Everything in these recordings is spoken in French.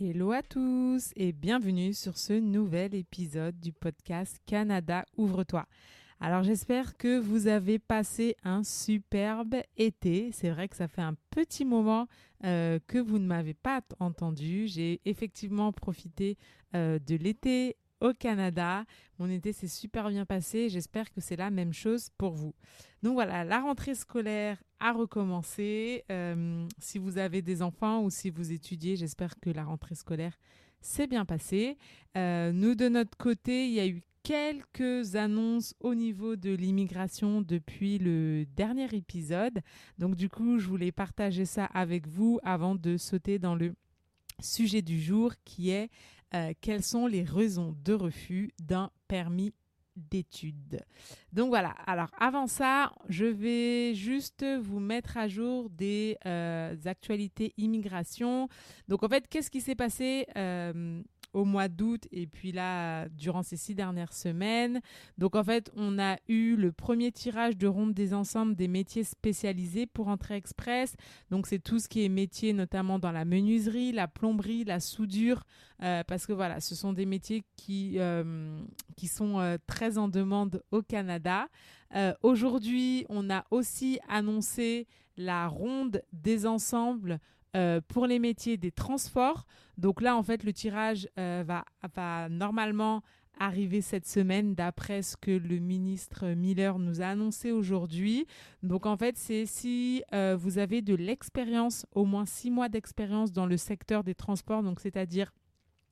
Hello à tous et bienvenue sur ce nouvel épisode du podcast Canada Ouvre-toi. Alors j'espère que vous avez passé un superbe été. C'est vrai que ça fait un petit moment euh, que vous ne m'avez pas entendu. J'ai effectivement profité euh, de l'été au Canada. Mon été s'est super bien passé. J'espère que c'est la même chose pour vous. Donc voilà, la rentrée scolaire a recommencé. Euh, si vous avez des enfants ou si vous étudiez, j'espère que la rentrée scolaire s'est bien passée. Euh, nous, de notre côté, il y a eu quelques annonces au niveau de l'immigration depuis le dernier épisode. Donc du coup, je voulais partager ça avec vous avant de sauter dans le sujet du jour qui est euh, quelles sont les raisons de refus d'un permis d'études? Donc voilà, alors avant ça, je vais juste vous mettre à jour des euh, actualités immigration. Donc en fait, qu'est-ce qui s'est passé euh, au mois d'août et puis là, durant ces six dernières semaines. Donc en fait, on a eu le premier tirage de ronde des ensembles des métiers spécialisés pour Entrée Express. Donc c'est tout ce qui est métier, notamment dans la menuiserie, la plomberie, la soudure, euh, parce que voilà, ce sont des métiers qui, euh, qui sont euh, très en demande au Canada. Aujourd'hui, on a aussi annoncé la ronde des ensembles pour les métiers des transports. Donc là, en fait, le tirage euh, va, va, normalement arriver cette semaine d'après ce que le ministre Miller nous a annoncé aujourd'hui. Donc en fait, c'est si euh, vous avez de l'expérience, au moins six mois d'expérience dans le secteur des transports, donc c'est-à-dire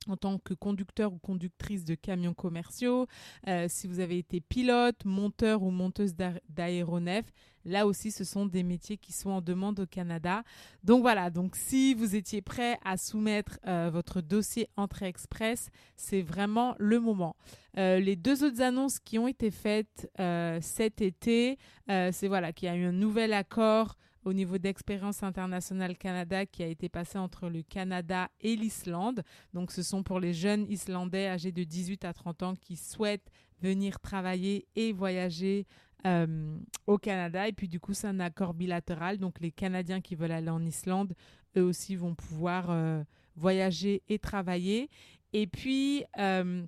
en tant que conducteur ou conductrice de camions commerciaux, euh, si vous avez été pilote, monteur ou monteuse d'aéronefs, là aussi ce sont des métiers qui sont en demande au Canada. Donc voilà, donc si vous étiez prêt à soumettre euh, votre dossier Entrée Express, c'est vraiment le moment. Euh, les deux autres annonces qui ont été faites cet été, c'est voilà qu'il y a eu un nouvel accord au niveau d'expérience internationale Canada qui a été passé entre le Canada et l'Islande. Donc ce sont pour les jeunes Islandais âgés de 18 à 30 ans qui souhaitent venir travailler et voyager euh, au Canada. Et puis du coup, c'est un accord bilatéral. Donc les Canadiens qui veulent aller en Islande, eux aussi vont pouvoir euh, voyager et travailler. Et puis, euh,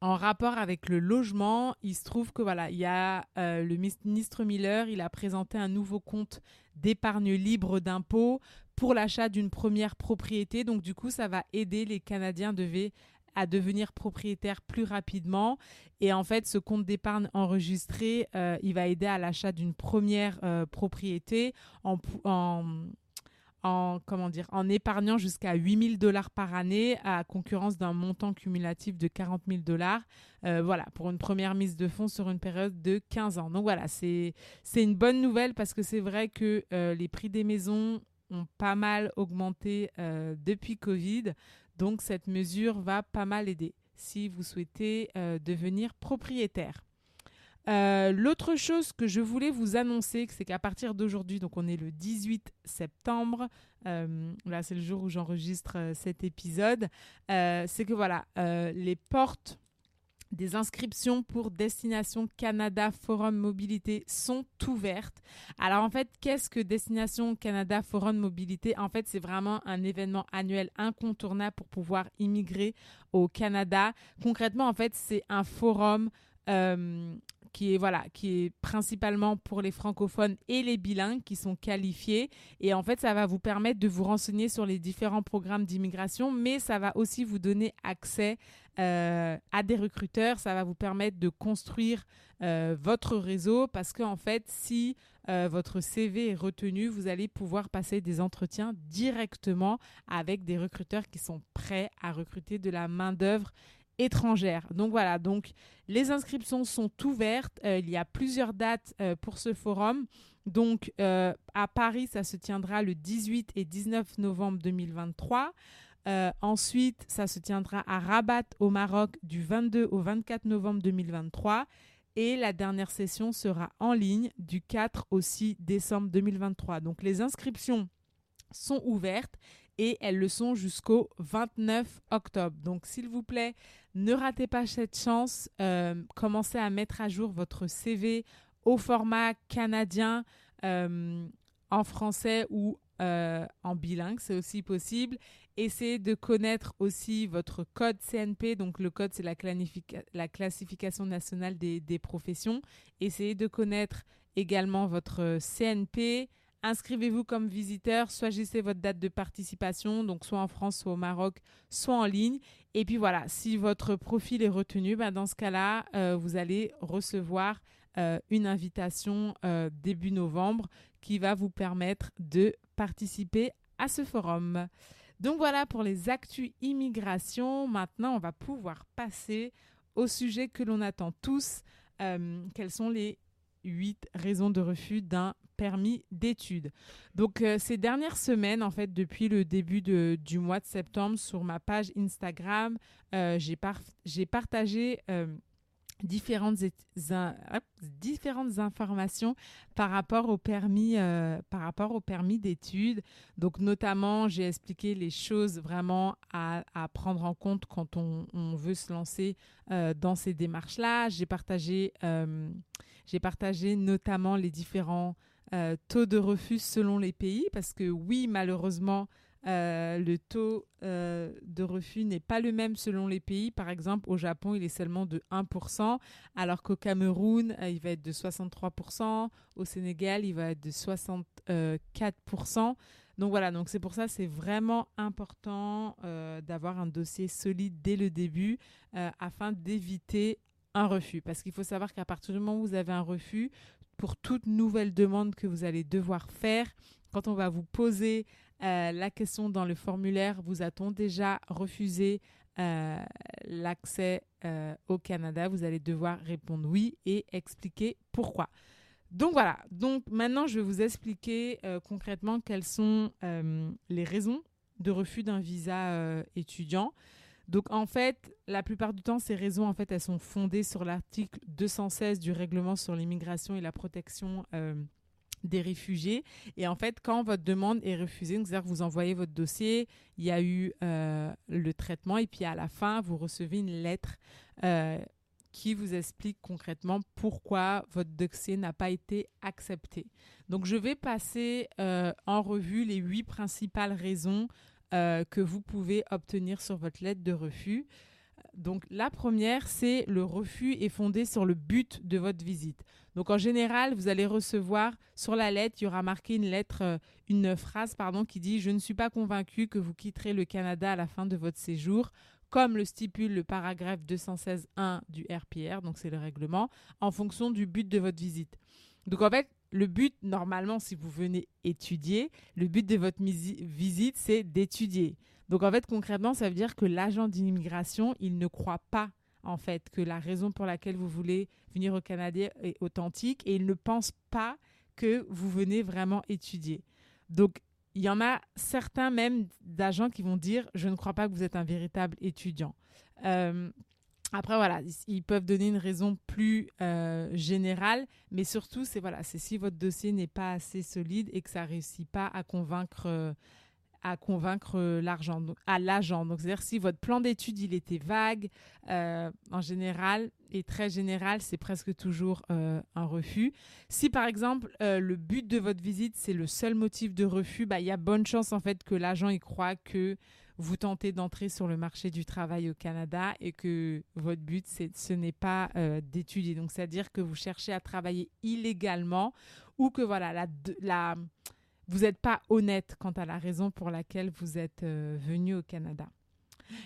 en rapport avec le logement, il se trouve que voilà, il y a le ministre Miller, il a présenté un nouveau compte d'épargne libre d'impôts pour l'achat d'une première propriété. Donc du coup, ça va aider les Canadiens à devenir propriétaires plus rapidement. Et en fait, ce compte d'épargne enregistré, euh, il va aider à l'achat d'une première euh, propriété en, en, comment dire, en épargnant jusqu'à 8000 dollars par année à concurrence d'un montant cumulatif de 40 000 dollars. Euh, voilà, pour une première mise de fonds sur une période de 15 ans. Donc voilà, c'est une bonne nouvelle parce que c'est vrai que les prix des maisons ont pas mal augmenté depuis Covid. Donc cette mesure va pas mal aider si vous souhaitez devenir propriétaire. Euh, l'autre chose que je voulais vous annoncer, c'est qu'à partir d'aujourd'hui, donc on est le 18 septembre, euh, là c'est le jour où j'enregistre euh, cet épisode, c'est que voilà, les portes des inscriptions pour Destination Canada Forum Mobilité sont ouvertes. Alors en fait, qu'est-ce que Destination Canada Forum Mobilité? En fait, c'est vraiment un événement annuel incontournable pour pouvoir immigrer au Canada. Concrètement, en fait, c'est un forum qui est voilà, qui est principalement pour les francophones et les bilingues qui sont qualifiés. Et en fait, ça va vous permettre de vous renseigner sur les différents programmes d'immigration, mais ça va aussi vous donner accès euh, à des recruteurs. Ça va vous permettre de construire euh, votre réseau parce qu'en fait, si euh, votre CV est retenu, vous allez pouvoir passer des entretiens directement avec des recruteurs qui sont prêts à recruter de la main-d'œuvre étrangère. Donc voilà, donc les inscriptions sont ouvertes. Il y a plusieurs dates pour ce forum. Donc, à Paris, ça se tiendra le 18 et 19 novembre 2023. Ensuite, ça se tiendra à Rabat au Maroc du 22 au 24 novembre 2023. Et la dernière session sera en ligne du 4 au 6 décembre 2023. Donc les inscriptions sont ouvertes et elles le sont jusqu'au 29 octobre. Donc s'il vous plaît, ne ratez pas cette chance. Euh, commencez à mettre à jour votre CV au format canadien euh, en français ou euh, en bilingue, c'est aussi possible. Essayez de connaître aussi votre code CNP. Donc, le code, c'est la, la, classification nationale des, des, professions. Essayez de connaître également votre CNP. Inscrivez-vous comme visiteur, choisissez votre date de participation, donc soit en France, soit au Maroc, soit en ligne. Et puis voilà, si votre profil est retenu, ben dans ce cas-là, euh, vous allez recevoir euh, une invitation euh, début novembre qui va vous permettre de participer à ce forum. Donc voilà pour les actus immigration. Maintenant, on va pouvoir passer au sujet que l'on attend tous. Euh, quelles sont les huit raisons de refus d'un permis d'études? Donc euh, ces dernières semaines, en fait, depuis le début du mois de septembre, sur ma page Instagram, euh, j'ai partagé différentes, différentes informations par rapport au permis, euh, par rapport au permis d'études. Donc, notamment, j'ai expliqué les choses vraiment à, prendre en compte quand on, veut se lancer euh, dans ces démarches-là. J'ai partagé, euh, j'ai partagé notamment les différents taux de refus selon les pays parce que oui, malheureusement, euh, le taux euh, de refus n'est pas le même selon les pays. Par exemple, au Japon, il est seulement de 1%, alors qu'au Cameroun, euh, il va être de 63%. Au Sénégal, il va être de 64%. Donc voilà, donc c'est pour ça c'est vraiment important d'avoir un dossier solide dès le début afin d'éviter un refus. Parce qu'il faut savoir qu'à partir du moment où vous avez un refus, pour toute nouvelle demande que vous allez devoir faire, quand on va vous poser euh, la question dans le formulaire, vous a-t-on déjà refusé euh, l'accès euh, au Canada? Vous allez devoir répondre oui et expliquer pourquoi. Donc voilà, donc maintenant je vais vous expliquer concrètement quelles sont les raisons de refus d'un visa étudiant. Donc en fait, la plupart du temps, ces raisons, en fait, elles sont fondées sur l'article 216 du règlement sur l'immigration et la protection des réfugiés. Et en fait, quand votre demande est refusée, c'est-à-dire que vous envoyez votre dossier, il y a eu euh, le traitement et puis à la fin, vous recevez une lettre euh, qui vous explique concrètement pourquoi votre dossier n'a pas été accepté. Donc, je vais passer euh, en revue les huit principales raisons que vous pouvez obtenir sur votre lettre de refus. Donc la première, c'est le refus est fondé sur le but de votre visite. Donc en général, vous allez recevoir sur la lettre, il y aura marqué une lettre, euh, une phrase pardon, qui dit je ne suis pas convaincu que vous quitterez le Canada à la fin de votre séjour, comme le stipule le paragraphe 216.1 du RPR, donc c'est le règlement, en fonction du but de votre visite. Donc en fait, le but, normalement, si vous venez étudier, le but de votre visite, c'est d'étudier. Donc en fait, concrètement, ça veut dire que l'agent d'immigration, il ne croit pas en fait que la raison pour laquelle vous voulez venir au Canada est authentique et il ne pense pas que vous venez vraiment étudier. Donc il y en a certains même d'agents qui vont dire je ne crois pas que vous êtes un véritable étudiant. Euh, après voilà, ils peuvent donner une raison plus euh, générale, mais surtout c'est voilà, c'est si votre dossier n'est pas assez solide et que ça réussit pas à convaincre euh, à convaincre euh, l'argent, à l'agent. Donc, c'est-à-dire si votre plan d'études il était vague, euh, en général et très général, c'est presque toujours euh, un refus. Si par exemple le but de votre visite c'est le seul motif de refus, bah il y a bonne chance en fait que l'agent y croit que vous tentez d'entrer sur le marché du travail au Canada et que votre but c'est ce n'est pas d'étudier. Donc, c'est-à-dire que vous cherchez à travailler illégalement ou que voilà la, la vous n'êtes pas honnête quant à la raison pour laquelle vous êtes euh, venu au Canada.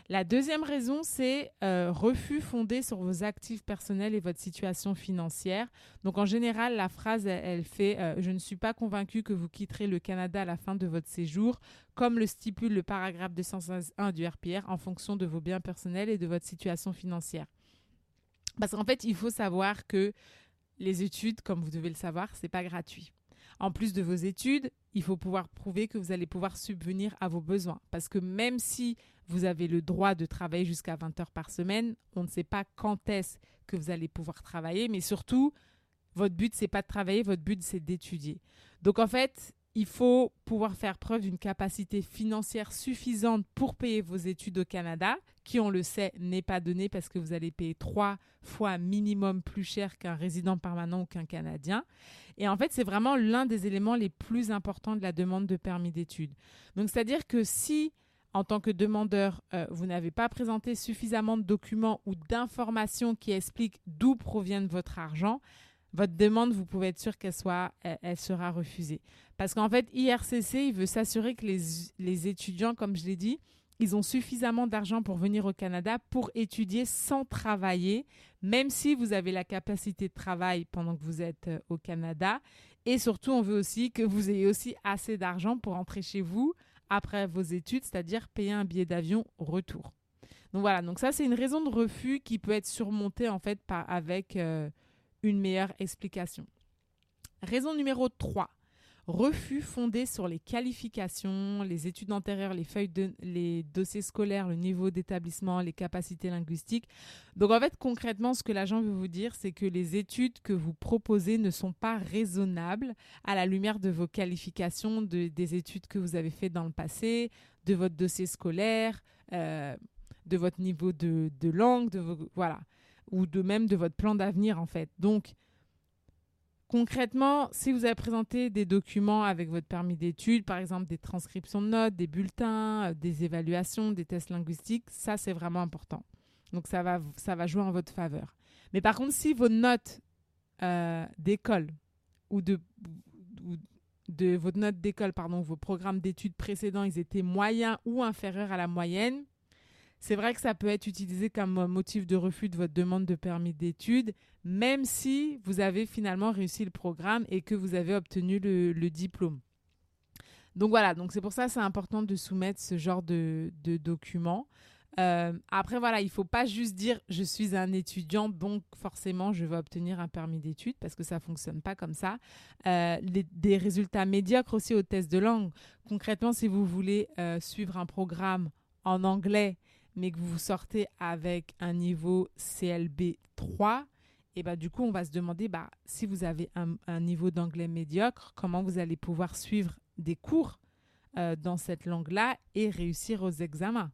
La deuxième raison, c'est euh, refus fondé sur vos actifs personnels et votre situation financière. Donc en général, la phrase, elle, fait euh, Je ne suis pas convaincu que vous quitterez le Canada à la fin de votre séjour, comme le stipule le paragraphe 201 du RPR, en fonction de vos biens personnels et de votre situation financière. Parce qu'en fait, il faut savoir que les études, comme vous devez le savoir, c'est pas gratuit. En plus de vos études, il faut pouvoir prouver que vous allez pouvoir subvenir à vos besoins. Parce que même si vous avez le droit de travailler jusqu'à 20 heures par semaine, on ne sait pas quand est-ce que vous allez pouvoir travailler, mais surtout, votre but, c'est pas de travailler, votre but, c'est d'étudier. Donc en fait, il faut pouvoir faire preuve d'une capacité financière suffisante pour payer vos études au Canada, qui, on le sait, n'est pas donné parce que vous allez payer trois fois minimum plus cher qu'un résident permanent ou qu'un Canadien. Et en fait, c'est vraiment l'un des éléments les plus importants de la demande de permis d'études. Donc, c'est-à-dire que si, en tant que demandeur, euh, vous n'avez pas présenté suffisamment de documents ou d'informations qui expliquent d'où provient votre argent, votre demande, vous pouvez être sûr qu'elle soit, elle, sera refusée. Parce qu'en fait, IRCC, il veut s'assurer que les, les étudiants, comme je l'ai dit, ils ont suffisamment d'argent pour venir au Canada pour étudier sans travailler, même si vous avez la capacité de travail pendant que vous êtes euh, au Canada. Et surtout, on veut aussi que vous ayez aussi assez d'argent pour rentrer chez vous après vos études, c'est-à-dire payer un billet d'avion retour. Donc voilà, donc ça c'est une raison de refus qui peut être surmontée en fait par, avec euh, une meilleure explication. Raison numéro 3. Refus fondé sur les qualifications, les études antérieures, les feuilles de, les dossiers scolaires, le niveau d'établissement, les capacités linguistiques. Donc en fait, concrètement, ce que l'agent veut vous dire, c'est que les études que vous proposez ne sont pas raisonnables à la lumière de vos qualifications, des études que vous avez faites dans le passé, de votre dossier scolaire, euh, de votre niveau de, langue, de voilà ou de même de votre plan d'avenir en fait. Donc concrètement, si vous avez présenté des documents avec votre permis d'études, par exemple des transcriptions de notes, des bulletins, euh, des évaluations, des tests linguistiques, ça c'est vraiment important. Donc ça va, ça va jouer en votre faveur. Mais par contre, si vos notes euh, d'école ou de, de votre note d'école, pardon, vos programmes d'études précédents, ils étaient moyens ou inférieurs à la moyenne, c'est vrai que ça peut être utilisé comme motif de refus de votre demande de permis d'études, même si vous avez finalement réussi le programme et que vous avez obtenu le, diplôme. Donc voilà, donc c'est pour ça que c'est important de soumettre ce genre de, documents. Euh, après, voilà, il ne faut pas juste dire je suis un étudiant, donc forcément je vais obtenir un permis d'études parce que ça ne fonctionne pas comme ça. Euh, des résultats médiocres aussi au test de langue. Concrètement, si vous voulez euh, suivre un programme en anglais mais que vous sortez avec un niveau CLB 3, et bah, du coup, on va se demander bah, si vous avez un, niveau d'anglais médiocre, comment vous allez pouvoir suivre des cours euh, dans cette langue-là et réussir aux examens.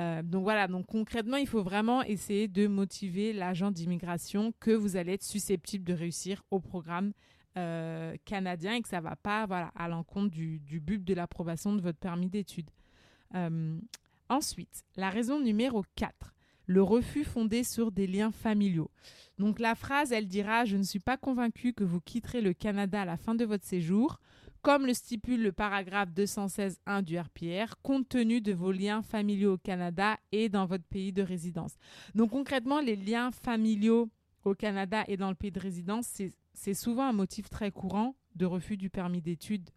Euh, donc voilà, donc concrètement, il faut vraiment essayer de motiver l'agent d'immigration que vous allez être susceptible de réussir au programme euh, canadien et que ça ne va pas voilà, à l'encontre du, du, but de l'approbation de votre permis d'études. Ensuite, la raison numéro 4, le refus fondé sur des liens familiaux. Donc la phrase, elle dira Je ne suis pas convaincu que vous quitterez le Canada à la fin de votre séjour, comme le stipule le paragraphe 216.1 du RPR, compte tenu de vos liens familiaux au Canada et dans votre pays de résidence. Donc concrètement, les liens familiaux au Canada et dans le pays de résidence, c'est souvent un motif très courant de refus du permis d'études.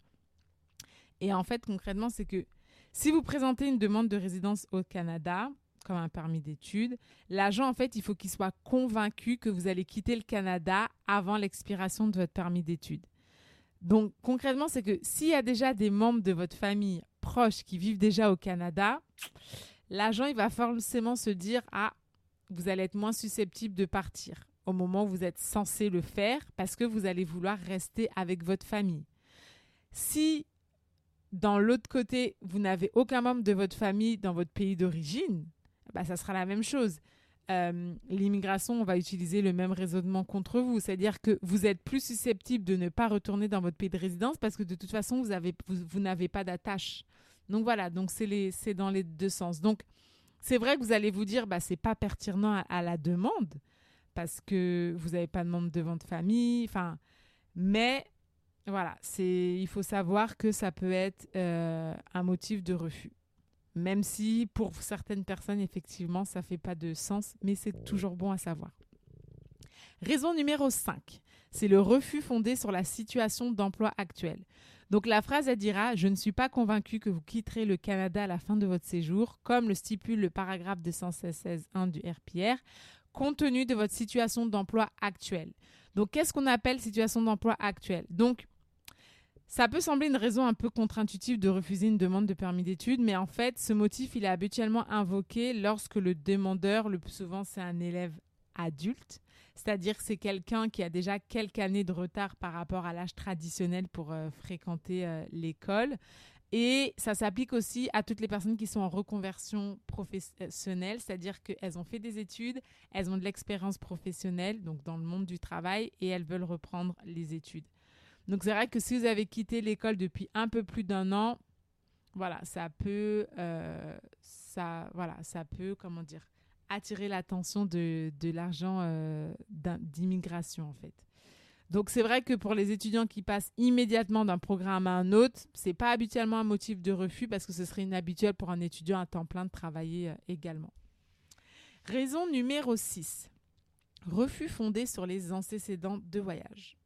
Et en fait, concrètement, c'est que si vous présentez une demande de résidence au Canada, comme un permis d'études, l'agent, en fait, il faut qu'il soit convaincu que vous allez quitter le Canada avant l'expiration de votre permis d'études. Donc, concrètement, c'est que s'il y a déjà des membres de votre famille proches qui vivent déjà au Canada, l'agent, il va forcément se dire, ah, vous allez être moins susceptible de partir au moment où vous êtes censé le faire parce que vous allez vouloir rester avec votre famille. Si dans l'autre côté, vous n'avez aucun membre de votre famille dans votre pays d'origine, bah, ça sera la même chose. Euh, l'immigration, on va utiliser le même raisonnement contre vous. C'est-à-dire que vous êtes plus susceptible de ne pas retourner dans votre pays de résidence parce que de toute façon, vous, avez, vous, n'avez pas d'attache. Donc voilà, donc c'est, dans les deux sens. Donc c'est vrai que vous allez vous dire, bah, c'est pas pertinent à, à, la demande parce que vous n'avez pas de membre de votre famille. Mais voilà, c'est il faut savoir que ça peut être euh, un motif de refus. Même si pour certaines personnes, effectivement, ça fait pas de sens, mais c'est toujours bon à savoir. Raison numéro 5, c'est le refus fondé sur la situation d'emploi actuelle. Donc la phrase, elle dira Je ne suis pas convaincu que vous quitterez le Canada à la fin de votre séjour, comme le stipule le paragraphe 216.1 du RPR, compte tenu de votre situation d'emploi actuelle. Donc qu'est-ce qu'on appelle situation d'emploi actuelle? Donc Ça peut sembler une raison un peu contre-intuitive de refuser une demande de permis d'études, mais en fait, ce motif, il est habituellement invoqué lorsque le demandeur, le plus souvent, c'est un élève adulte, c'est-à-dire c'est quelqu'un qui a déjà quelques années de retard par rapport à l'âge traditionnel pour euh, fréquenter euh, l'école. Et ça s'applique aussi à toutes les personnes qui sont en reconversion professionnelle, c'est-à-dire qu'elles ont fait des études, elles ont de l'expérience professionnelle, donc dans le monde du travail, et elles veulent reprendre les études. Donc c'est vrai que si vous avez quitté l'école depuis un peu plus d'un an, voilà, ça peut, euh, ça, voilà, ça peut, comment dire, attirer l'attention de, l'argent euh, d'immigration en fait. Donc c'est vrai que pour les étudiants qui passent immédiatement d'un programme à un autre, c'est pas habituellement un motif de refus parce que ce serait inhabituel pour un étudiant à temps plein de travailler euh, également. Raison numéro 6. Refus fondé sur les antécédents de voyage.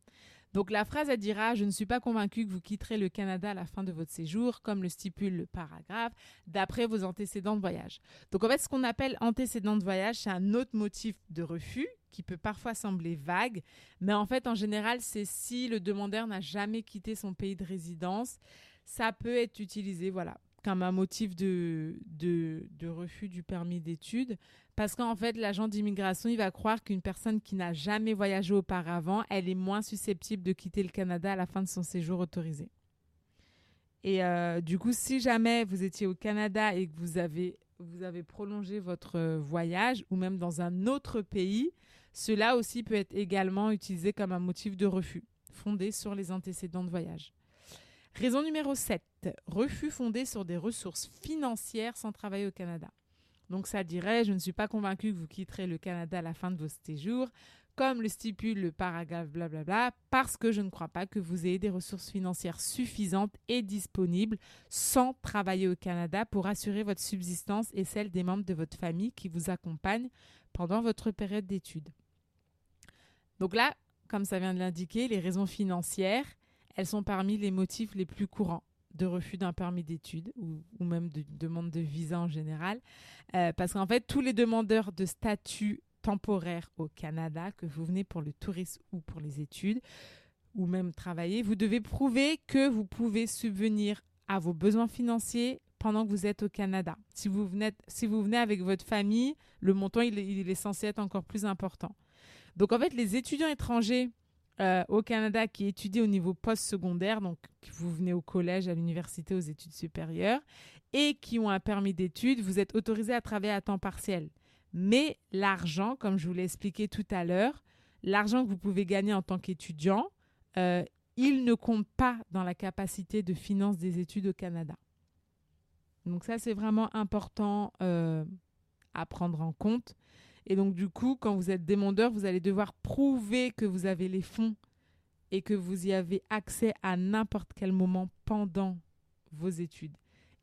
Donc la phrase elle dira Je ne suis pas convaincu que vous quitterez le Canada à la fin de votre séjour, comme le stipule le paragraphe, d'après vos antécédents de voyage. Donc en fait, ce qu'on appelle antécédents de voyage, c'est un autre motif de refus qui peut parfois sembler vague, mais en fait, en général, c'est si le demandeur n'a jamais quitté son pays de résidence, ça peut être utilisé, voilà, comme un motif de, de, refus du permis d'études. Parce qu'en fait, l'agent d'immigration, il va croire qu'une personne qui n'a jamais voyagé auparavant, elle est moins susceptible de quitter le Canada à la fin de son séjour autorisé. Et euh, du coup, si jamais vous étiez au Canada et que vous avez, vous avez prolongé votre voyage, ou même dans un autre pays, cela aussi peut être également utilisé comme un motif de refus, fondé sur les antécédents de voyage. Raison numéro 7. Refus fondé sur des ressources financières sans travailler au Canada. Donc ça dirait, je ne suis pas convaincu que vous quitterez le Canada à la fin de vos séjours, comme le stipule le paragraphe blablabla, parce que je ne crois pas que vous ayez des ressources financières suffisantes et disponibles sans travailler au Canada pour assurer votre subsistance et celle des membres de votre famille qui vous accompagnent pendant votre période d'études. Donc là, comme ça vient de l'indiquer, les raisons financières, elles sont parmi les motifs les plus courants de refus d'un permis d'études ou, même de demande de visa en général. Euh, parce qu'en fait, tous les demandeurs de statut temporaire au Canada, que vous venez pour le tourisme ou pour les études, ou même travailler, vous devez prouver que vous pouvez subvenir à vos besoins financiers pendant que vous êtes au Canada. Si vous venez, si vous venez avec votre famille, le montant il est censé être encore plus important. Donc en fait, les étudiants étrangers euh, au Canada qui étudient au niveau post-secondaire, donc vous venez au collège, à l'université, aux études supérieures, et qui ont un permis d'études, vous êtes autorisé à travailler à temps partiel. Mais l'argent, comme je vous l'ai expliqué tout à l'heure, l'argent que vous pouvez gagner en tant qu'étudiant, euh, il ne compte pas dans la capacité de finance des études au Canada. Donc ça, c'est vraiment important euh, à prendre en compte. Et donc, du coup, quand vous êtes demandeur, vous allez devoir prouver que vous avez les fonds et que vous y avez accès à n'importe quel moment pendant vos études.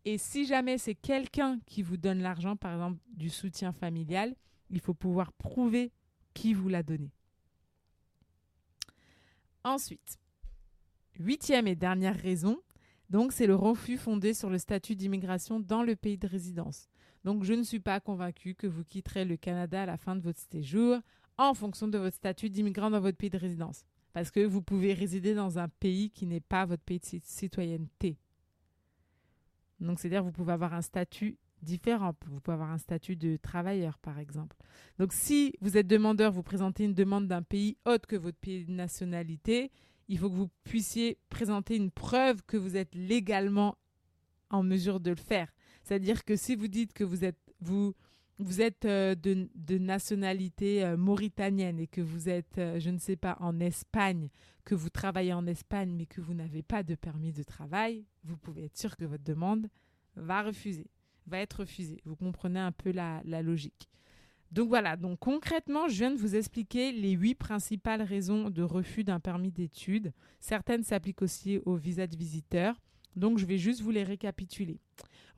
Et si jamais c'est quelqu'un qui vous donne l'argent, par exemple du soutien familial, il faut pouvoir prouver qui vous l'a donné. Ensuite, huitième et dernière raison, donc c'est le refus fondé sur le statut d'immigration dans le pays de résidence. Donc, je ne suis pas convaincue que vous quitterez le Canada à la fin de votre séjour en fonction de votre statut d'immigrant dans votre pays de résidence. Parce que vous pouvez résider dans un pays qui n'est pas votre pays de citoyenneté. Donc, c'est-à-dire vous pouvez avoir un statut différent. Vous pouvez avoir un statut de travailleur, par exemple. Donc, si vous êtes demandeur, vous présentez une demande d'un pays autre que votre pays de nationalité, il faut que vous puissiez présenter une preuve que vous êtes légalement en mesure de le faire. C'est-à-dire que si vous dites que vous êtes, vous, vous êtes euh, de, nationalité euh, mauritanienne et que vous êtes, euh, je ne sais pas, en Espagne, que vous travaillez en Espagne mais que vous n'avez pas de permis de travail, vous pouvez être sûr que votre demande va refuser, va être refusée. Vous comprenez un peu la, la logique. Donc voilà, donc concrètement, je viens de vous expliquer les huit principales raisons de refus d'un permis d'études. Certaines s'appliquent aussi au visa de visiteur. Donc je vais juste vous les récapituler.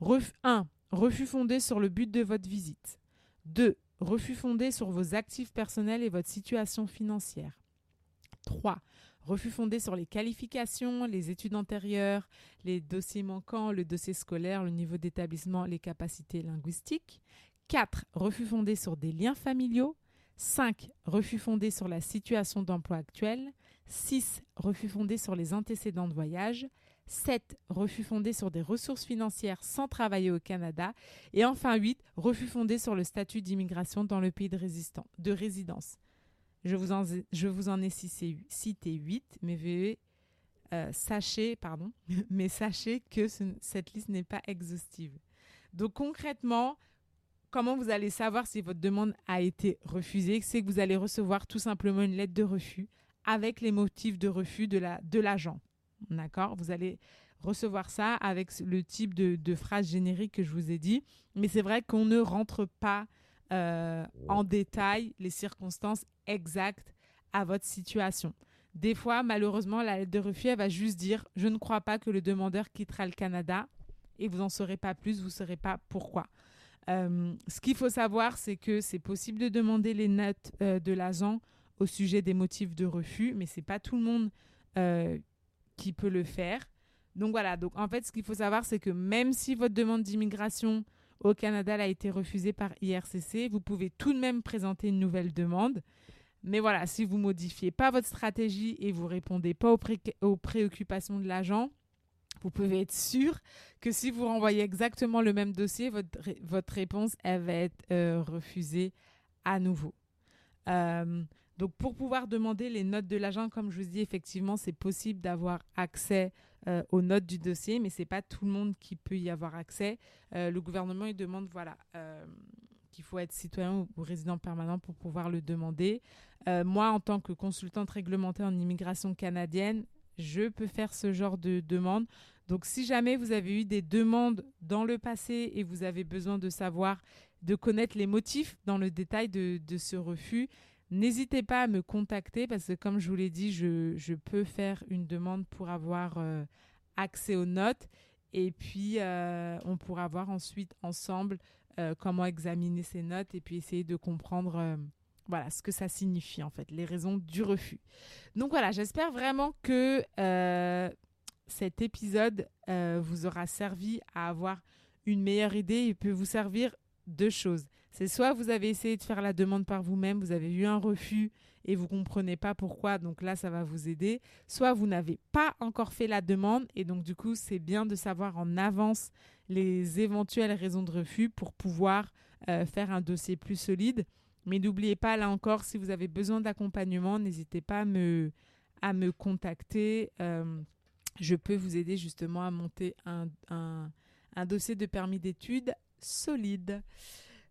1. Refus fondé sur le but de votre visite. 2. Refus fondé sur vos actifs personnels et votre situation financière. 3. Refus fondé sur les qualifications, les études antérieures, les dossiers manquants, le dossier scolaire, le niveau d'établissement, les capacités linguistiques. 4. Refus fondé sur des liens familiaux. 5. Refus fondé sur la situation d'emploi actuelle. 6. Refus fondé sur les antécédents de voyage. 7. Refus fondé sur des ressources financières sans travailler au Canada. Et enfin 8. Refus fondé sur le statut d'immigration dans le pays de, de résidence. Je vous en, ai cité, 8, mais euh, sachez, mais sachez que cette liste n'est pas exhaustive. Donc concrètement, comment vous allez savoir si votre demande a été refusée? C'est que vous allez recevoir tout simplement une lettre de refus avec les motifs de refus de l'agent. La, D'accord? Vous allez recevoir ça avec le type de, de phrase générique que je vous ai dit. Mais c'est vrai qu'on ne rentre pas euh, en détail les circonstances exactes à votre situation. Des fois, malheureusement, la lettre de refus, elle va juste dire Je ne crois pas que le demandeur quittera le Canada et vous n'en saurez pas plus, vous ne saurez pas pourquoi. Euh, ce qu'il faut savoir, c'est que c'est possible de demander les notes euh, de l'agent au sujet des motifs de refus, mais ce n'est pas tout le monde qui peut le faire. Donc voilà, donc en fait, ce qu'il faut savoir, c'est que même si votre demande d'immigration au Canada a été refusée par IRCC, vous pouvez tout de même présenter une nouvelle demande. Mais voilà, si vous modifiez pas votre stratégie et vous répondez pas aux, préoccupations de l'agent, vous pouvez être sûr que si vous renvoyez exactement le même dossier, votre, réponse elle va être euh, refusée à nouveau. Euh, donc pour pouvoir demander les notes de l'agent, comme je vous dis, effectivement, c'est possible d'avoir accès euh, aux notes du dossier, mais c'est pas tout le monde qui peut y avoir accès. Euh, le gouvernement il demande voilà euh, qu'il faut être citoyen ou, résident permanent pour pouvoir le demander. moi, en tant que consultante réglementée en immigration canadienne, je peux faire ce genre de demande. Donc, si jamais vous avez eu des demandes dans le passé et vous avez besoin de savoir, de connaître les motifs dans le détail de, de ce refus, N'hésitez pas à me contacter parce que comme je vous l'ai dit, je, peux faire une demande pour avoir euh, accès aux notes et puis euh, on pourra voir ensuite ensemble euh, comment examiner ces notes et puis essayer de comprendre voilà ce que ça signifie en fait, les raisons du refus. Donc voilà, j'espère vraiment que cet épisode vous aura servi à avoir une meilleure idée et peut vous servir deux choses. C'est soit vous avez essayé de faire la demande par vous-même, vous avez eu un refus et vous comprenez pas pourquoi, donc là ça va vous aider. Soit vous n'avez pas encore fait la demande et donc du coup c'est bien de savoir en avance les éventuelles raisons de refus pour pouvoir euh, faire un dossier plus solide. Mais n'oubliez pas là encore si vous avez besoin d'accompagnement, n'hésitez pas à me, contacter. Euh, je peux vous aider justement à monter un dossier de permis d'études solide.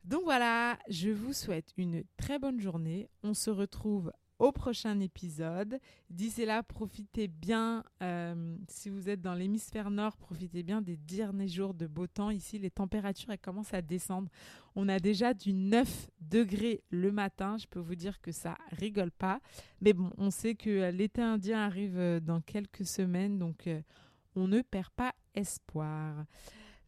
Donc voilà, je vous souhaite une très bonne journée. On se retrouve au prochain épisode. D'ici là, profitez bien, euh, si vous êtes dans l'hémisphère nord, profitez bien des derniers jours de beau temps. Ici, les températures elles commencent à descendre. On a déjà du 9 degrés le matin. Je peux vous dire que ça rigole pas. Mais bon, on sait que l'été indien arrive euh, dans quelques semaines, donc euh, on ne perd pas espoir.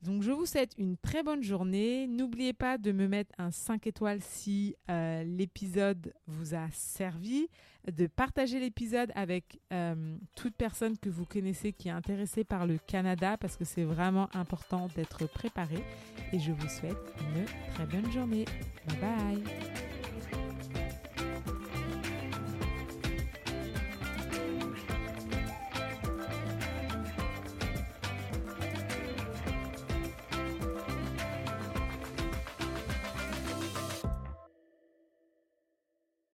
Donc je vous souhaite une très bonne journée. N'oubliez pas de me mettre un 5 étoiles si euh, l'épisode vous a servi, de partager l'épisode avec euh, toute personne que vous connaissez qui est intéressée par le Canada parce que c'est vraiment important d'être préparé. Et je vous souhaite une très bonne journée. Bye bye